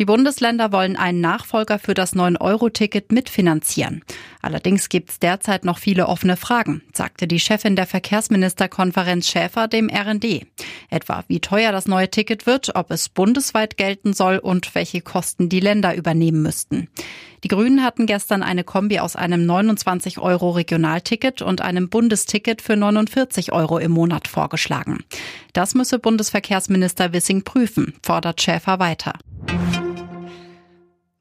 Die Bundesländer wollen einen Nachfolger für das 9-Euro-Ticket mitfinanzieren. Allerdings gibt es derzeit noch viele offene Fragen, sagte die Chefin der Verkehrsministerkonferenz Schäfer dem RND. Etwa wie teuer das neue Ticket wird, ob es bundesweit gelten soll und welche Kosten die Länder übernehmen müssten. Die Grünen hatten gestern eine Kombi aus einem 29 Euro Regionalticket und einem Bundesticket für 49 Euro im Monat vorgeschlagen. Das müsse Bundesverkehrsminister Wissing prüfen, fordert Schäfer weiter.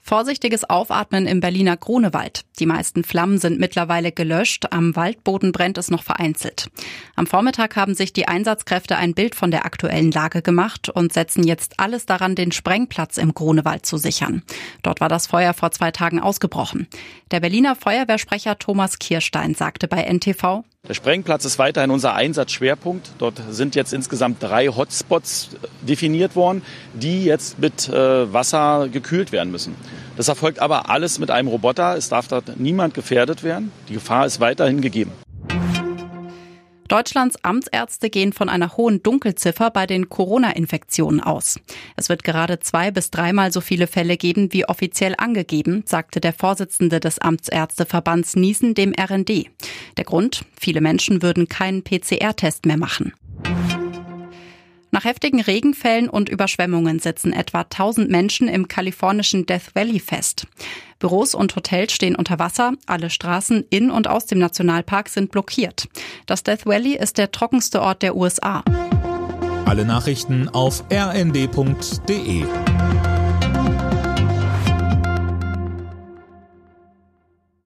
Vorsichtiges Aufatmen im Berliner Grunewald. Die meisten Flammen sind mittlerweile gelöscht, am Waldboden brennt es noch vereinzelt. Am Vormittag haben sich die Einsatzkräfte ein Bild von der aktuellen Lage gemacht und setzen jetzt alles daran, den Sprengplatz im Grunewald zu sichern. Dort war das Feuer vor zwei Tagen ausgebrochen. Der Berliner Feuerwehrsprecher Thomas Kirstein sagte bei NTV, der Sprengplatz ist weiterhin unser Einsatzschwerpunkt. Dort sind jetzt insgesamt drei Hotspots definiert worden, die jetzt mit äh, Wasser gekühlt werden müssen. Das erfolgt aber alles mit einem Roboter. Es darf dort niemand gefährdet werden. Die Gefahr ist weiterhin gegeben. Deutschlands Amtsärzte gehen von einer hohen Dunkelziffer bei den Corona-Infektionen aus. Es wird gerade zwei bis dreimal so viele Fälle geben wie offiziell angegeben, sagte der Vorsitzende des Amtsärzteverbands Niesen dem RND. Der Grund? Viele Menschen würden keinen PCR-Test mehr machen. Nach heftigen Regenfällen und Überschwemmungen sitzen etwa 1000 Menschen im kalifornischen Death Valley fest. Büros und Hotels stehen unter Wasser, alle Straßen in und aus dem Nationalpark sind blockiert. Das Death Valley ist der trockenste Ort der USA. Alle Nachrichten auf rnd.de